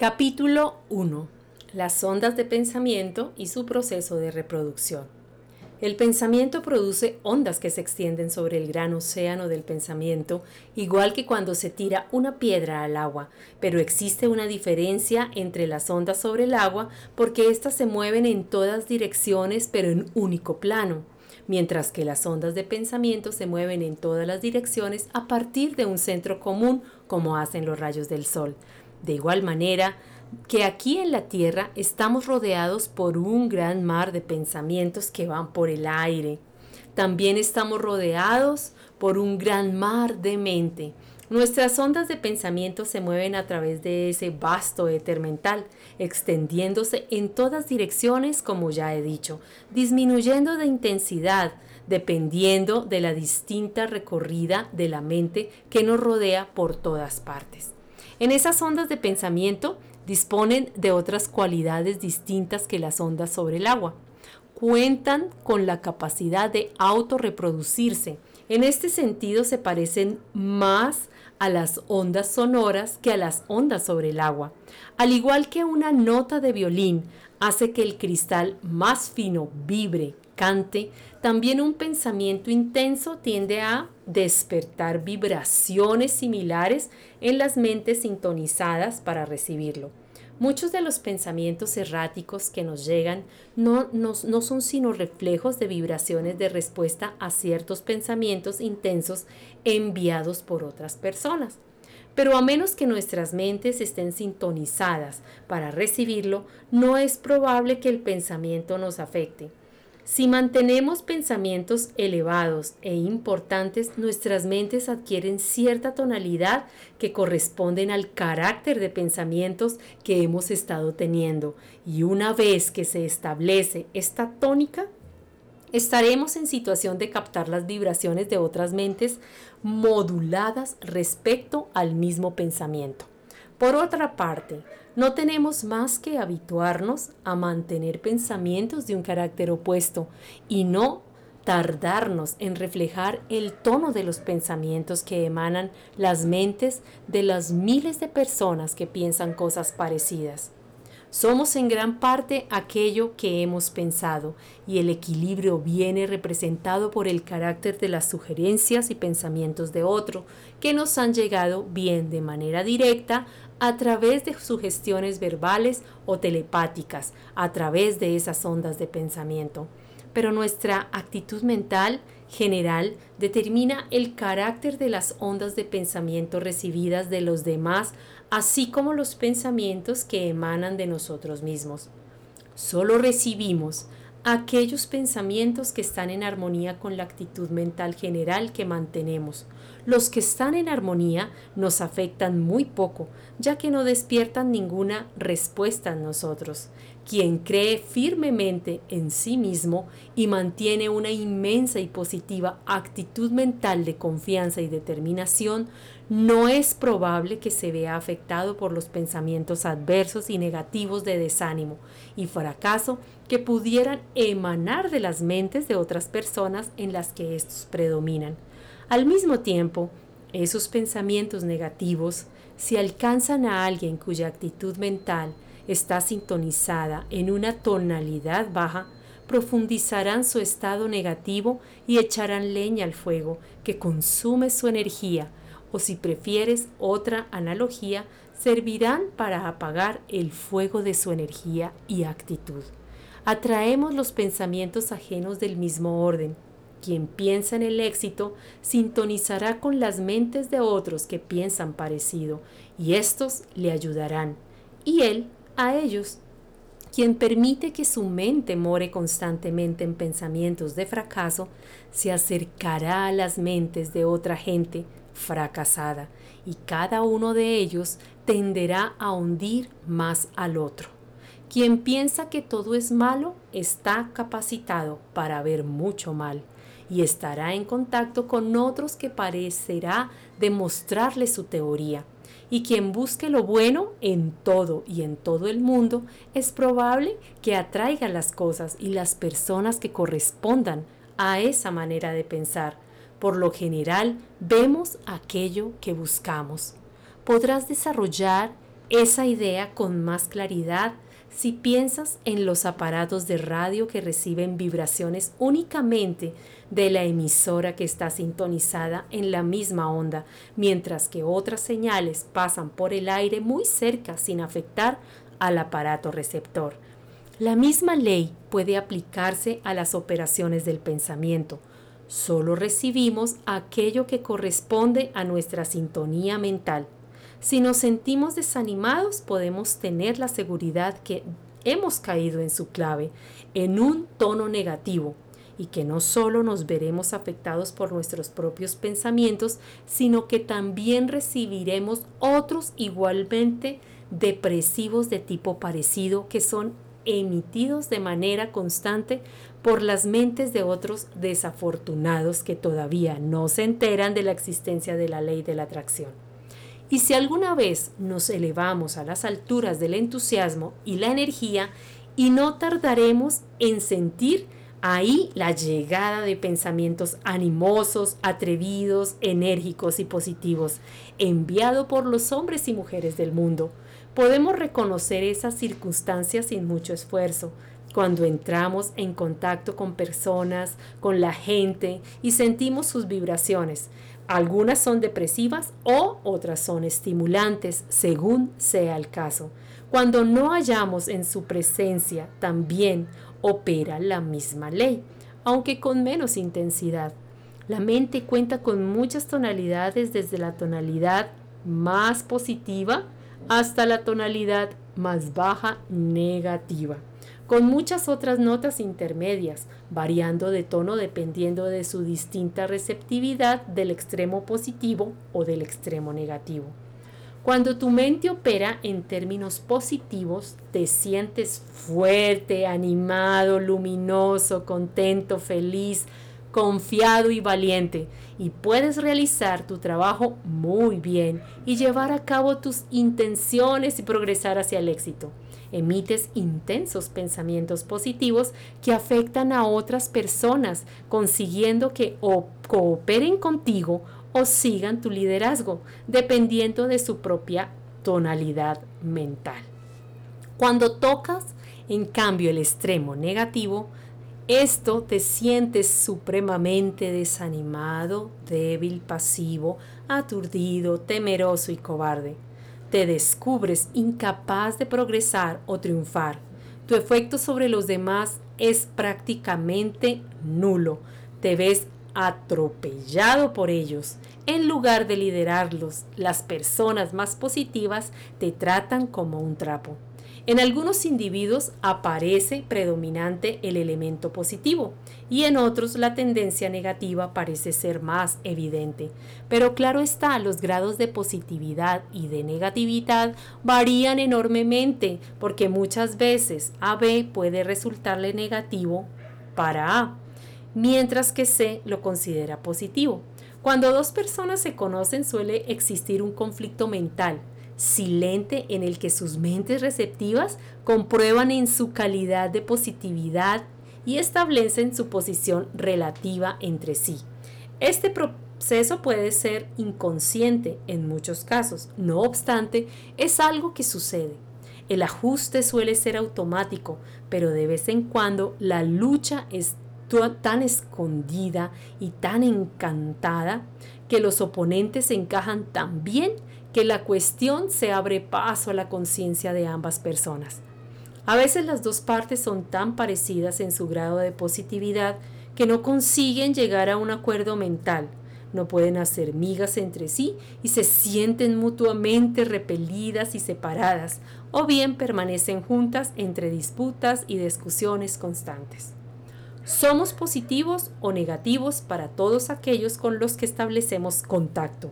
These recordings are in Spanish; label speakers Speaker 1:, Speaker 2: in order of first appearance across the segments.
Speaker 1: Capítulo 1. Las ondas de pensamiento y su proceso de reproducción. El pensamiento produce ondas que se extienden sobre el gran océano del pensamiento, igual que cuando se tira una piedra al agua, pero existe una diferencia entre las ondas sobre el agua porque éstas se mueven en todas direcciones pero en único plano, mientras que las ondas de pensamiento se mueven en todas las direcciones a partir de un centro común como hacen los rayos del sol. De igual manera que aquí en la Tierra estamos rodeados por un gran mar de pensamientos que van por el aire. También estamos rodeados por un gran mar de mente. Nuestras ondas de pensamiento se mueven a través de ese vasto éter mental, extendiéndose en todas direcciones, como ya he dicho, disminuyendo de intensidad, dependiendo de la distinta recorrida de la mente que nos rodea por todas partes. En esas ondas de pensamiento disponen de otras cualidades distintas que las ondas sobre el agua. Cuentan con la capacidad de autorreproducirse. En este sentido se parecen más a las ondas sonoras que a las ondas sobre el agua. Al igual que una nota de violín hace que el cristal más fino vibre, también un pensamiento intenso tiende a despertar vibraciones similares en las mentes sintonizadas para recibirlo. Muchos de los pensamientos erráticos que nos llegan no, no, son sino reflejos de vibraciones de respuesta a ciertos pensamientos intensos enviados por otras personas. Pero a menos que nuestras mentes estén sintonizadas para recibirlo, no es probable que el pensamiento nos afecte. Si mantenemos pensamientos elevados e importantes, nuestras mentes adquieren cierta tonalidad que corresponden al carácter de pensamientos que hemos estado teniendo. Y una vez que se establece esta tónica, estaremos en situación de captar las vibraciones de otras mentes moduladas respecto al mismo pensamiento. Por otra parte, no tenemos más que habituarnos a mantener pensamientos de un carácter opuesto y no tardarnos en reflejar el tono de los pensamientos que emanan las mentes de las miles de personas que piensan cosas parecidas. Somos en gran parte aquello que hemos pensado y el equilibrio viene representado por el carácter de las sugerencias y pensamientos de otro que nos han llegado bien de manera directa a través de sugestiones verbales o telepáticas, a través de esas ondas de pensamiento. Pero nuestra actitud mental general determina el carácter de las ondas de pensamiento recibidas de los demás así como los pensamientos que emanan de nosotros mismos. Solo recibimos aquellos pensamientos que están en armonía con la actitud mental general que mantenemos. Los que están en armonía nos afectan muy poco, ya que no despiertan ninguna respuesta en nosotros. Quien cree firmemente en sí mismo y mantiene una inmensa y positiva actitud mental de confianza y determinación, no es probable que se vea afectado por los pensamientos adversos y negativos de desánimo y fracaso que pudieran emanar de las mentes de otras personas en las que estos predominan. Al mismo tiempo, esos pensamientos negativos, si alcanzan a alguien cuya actitud mental está sintonizada en una tonalidad baja, profundizarán su estado negativo y echarán leña al fuego que consume su energía, o si prefieres otra analogía, servirán para apagar el fuego de su energía y actitud. Atraemos los pensamientos ajenos del mismo orden. Quien piensa en el éxito sintonizará con las mentes de otros que piensan parecido, y estos le ayudarán, y él a ellos. Quien permite que su mente more constantemente en pensamientos de fracaso, se acercará a las mentes de otra gente fracasada y cada uno de ellos tenderá a hundir más al otro. Quien piensa que todo es malo está capacitado para ver mucho mal y estará en contacto con otros que parecerá demostrarle su teoría. Y quien busque lo bueno en todo y en todo el mundo, es probable que atraiga las cosas y las personas que correspondan a esa manera de pensar por lo general, vemos aquello que buscamos. Podrás desarrollar esa idea con más claridad si piensas en los aparatos de radio que reciben vibraciones únicamente de la emisora que está sintonizada en la misma onda, mientras que otras señales pasan por el aire muy cerca sin afectar al aparato receptor. La misma ley puede aplicarse a las operaciones del pensamiento. Solo recibimos aquello que corresponde a nuestra sintonía mental. Si nos sentimos desanimados, podemos tener la seguridad que hemos caído en su clave, en un tono negativo, y que no solo nos veremos afectados por nuestros propios pensamientos, sino que también recibiremos otros igualmente depresivos de tipo parecido que son emitidos de manera constante por las mentes de otros desafortunados que todavía no se enteran de la existencia de la ley de la atracción. Y si alguna vez nos elevamos a las alturas del entusiasmo y la energía, y no tardaremos en sentir ahí la llegada de pensamientos animosos, atrevidos, enérgicos y positivos, enviado por los hombres y mujeres del mundo. Podemos reconocer esas circunstancias sin mucho esfuerzo, cuando entramos en contacto con personas, con la gente y sentimos sus vibraciones. Algunas son depresivas o otras son estimulantes, según sea el caso. Cuando no hallamos en su presencia, también opera la misma ley, aunque con menos intensidad. La mente cuenta con muchas tonalidades desde la tonalidad más positiva hasta la tonalidad más baja negativa con muchas otras notas intermedias, variando de tono dependiendo de su distinta receptividad del extremo positivo o del extremo negativo. Cuando tu mente opera en términos positivos, te sientes fuerte, animado, luminoso, contento, feliz, confiado y valiente y puedes realizar tu trabajo muy bien y llevar a cabo tus intenciones y progresar hacia el éxito emites intensos pensamientos positivos que afectan a otras personas, consiguiendo que o cooperen contigo o sigan tu liderazgo, dependiendo de su propia tonalidad mental. Cuando tocas, en cambio, el extremo negativo, esto te sientes supremamente desanimado, débil, pasivo, aturdido, temeroso y cobarde te descubres incapaz de progresar o triunfar. Tu efecto sobre los demás es prácticamente nulo. Te ves atropellado por ellos. En lugar de liderarlos, las personas más positivas te tratan como un trapo. En algunos individuos aparece predominante el elemento positivo y en otros la tendencia negativa parece ser más evidente. Pero claro está, los grados de positividad y de negatividad varían enormemente porque muchas veces AB puede resultarle negativo para A, mientras que C lo considera positivo. Cuando dos personas se conocen suele existir un conflicto mental silente en el que sus mentes receptivas comprueban en su calidad de positividad y establecen su posición relativa entre sí. Este proceso puede ser inconsciente en muchos casos, no obstante, es algo que sucede. El ajuste suele ser automático, pero de vez en cuando la lucha es tan escondida y tan encantada que los oponentes encajan tan bien que la cuestión se abre paso a la conciencia de ambas personas. A veces las dos partes son tan parecidas en su grado de positividad que no consiguen llegar a un acuerdo mental, no pueden hacer migas entre sí y se sienten mutuamente repelidas y separadas, o bien permanecen juntas entre disputas y discusiones constantes. Somos positivos o negativos para todos aquellos con los que establecemos contacto.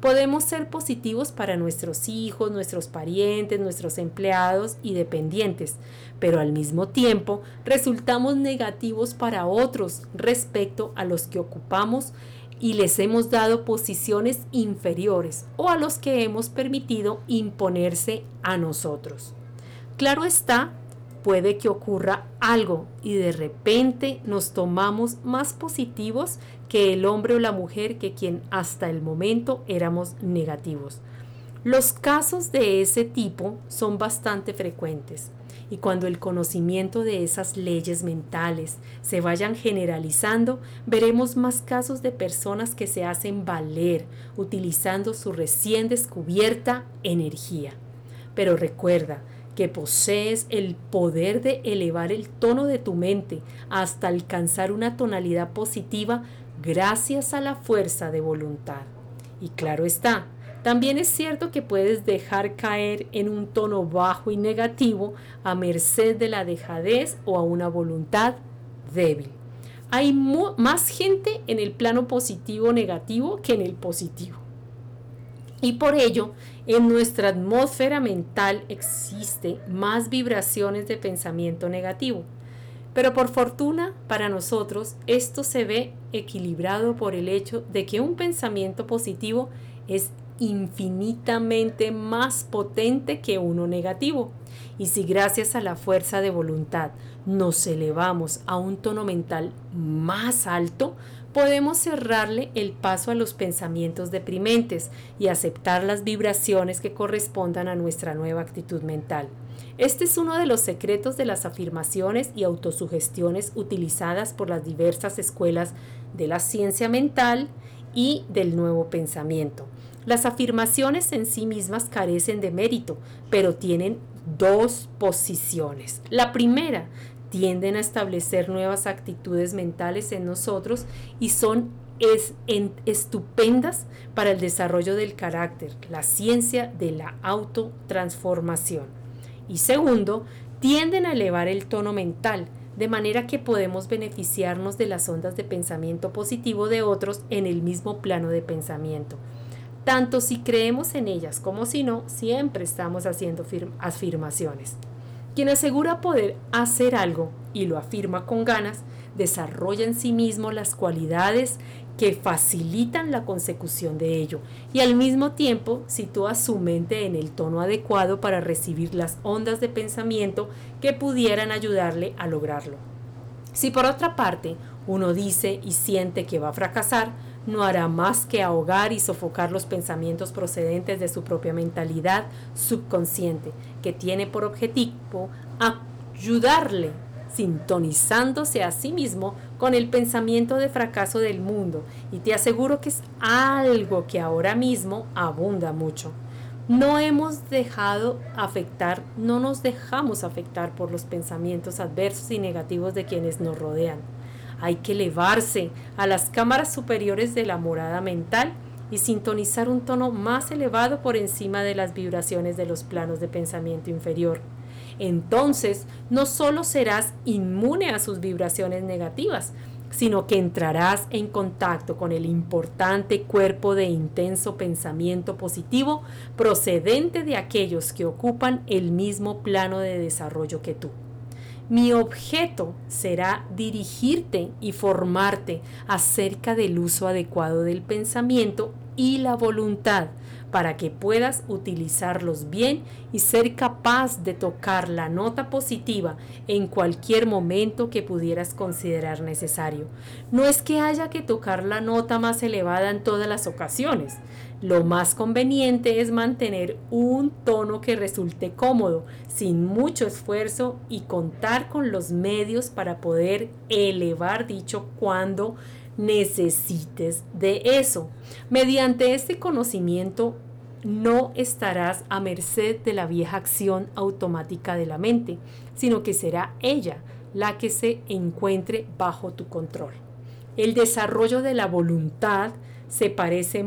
Speaker 1: Podemos ser positivos para nuestros hijos, nuestros parientes, nuestros empleados y dependientes, pero al mismo tiempo resultamos negativos para otros respecto a los que ocupamos y les hemos dado posiciones inferiores o a los que hemos permitido imponerse a nosotros. Claro está puede que ocurra algo y de repente nos tomamos más positivos que el hombre o la mujer que quien hasta el momento éramos negativos. Los casos de ese tipo son bastante frecuentes y cuando el conocimiento de esas leyes mentales se vayan generalizando, veremos más casos de personas que se hacen valer utilizando su recién descubierta energía. Pero recuerda que posees el poder de elevar el tono de tu mente hasta alcanzar una tonalidad positiva gracias a la fuerza de voluntad. Y claro está, también es cierto que puedes dejar caer en un tono bajo y negativo a merced de la dejadez o a una voluntad débil. Hay más gente en el plano positivo negativo que en el positivo. Y por ello, en nuestra atmósfera mental existe más vibraciones de pensamiento negativo. Pero por fortuna para nosotros esto se ve equilibrado por el hecho de que un pensamiento positivo es infinitamente más potente que uno negativo. Y si gracias a la fuerza de voluntad nos elevamos a un tono mental más alto, podemos cerrarle el paso a los pensamientos deprimentes y aceptar las vibraciones que correspondan a nuestra nueva actitud mental. Este es uno de los secretos de las afirmaciones y autosugestiones utilizadas por las diversas escuelas de la ciencia mental y del nuevo pensamiento. Las afirmaciones en sí mismas carecen de mérito, pero tienen dos posiciones. La primera, tienden a establecer nuevas actitudes mentales en nosotros y son es, estupendas para el desarrollo del carácter, la ciencia de la autotransformación. Y segundo, tienden a elevar el tono mental, de manera que podemos beneficiarnos de las ondas de pensamiento positivo de otros en el mismo plano de pensamiento. Tanto si creemos en ellas como si no, siempre estamos haciendo afirmaciones. Quien asegura poder hacer algo y lo afirma con ganas, desarrolla en sí mismo las cualidades que facilitan la consecución de ello y al mismo tiempo sitúa su mente en el tono adecuado para recibir las ondas de pensamiento que pudieran ayudarle a lograrlo. Si por otra parte uno dice y siente que va a fracasar, no hará más que ahogar y sofocar los pensamientos procedentes de su propia mentalidad subconsciente, que tiene por objetivo ayudarle sintonizándose a sí mismo con el pensamiento de fracaso del mundo y te aseguro que es algo que ahora mismo abunda mucho. No hemos dejado afectar, no nos dejamos afectar por los pensamientos adversos y negativos de quienes nos rodean hay que elevarse a las cámaras superiores de la morada mental y sintonizar un tono más elevado por encima de las vibraciones de los planos de pensamiento inferior. Entonces, no solo serás inmune a sus vibraciones negativas, sino que entrarás en contacto con el importante cuerpo de intenso pensamiento positivo procedente de aquellos que ocupan el mismo plano de desarrollo que tú. Mi objeto será dirigirte y formarte acerca del uso adecuado del pensamiento y la voluntad para que puedas utilizarlos bien y ser capaz de tocar la nota positiva en cualquier momento que pudieras considerar necesario. No es que haya que tocar la nota más elevada en todas las ocasiones, lo más conveniente es mantener un tono que resulte cómodo, sin mucho esfuerzo y contar con los medios para poder elevar dicho cuando necesites de eso. Mediante este conocimiento no estarás a merced de la vieja acción automática de la mente, sino que será ella la que se encuentre bajo tu control. El desarrollo de la voluntad se parece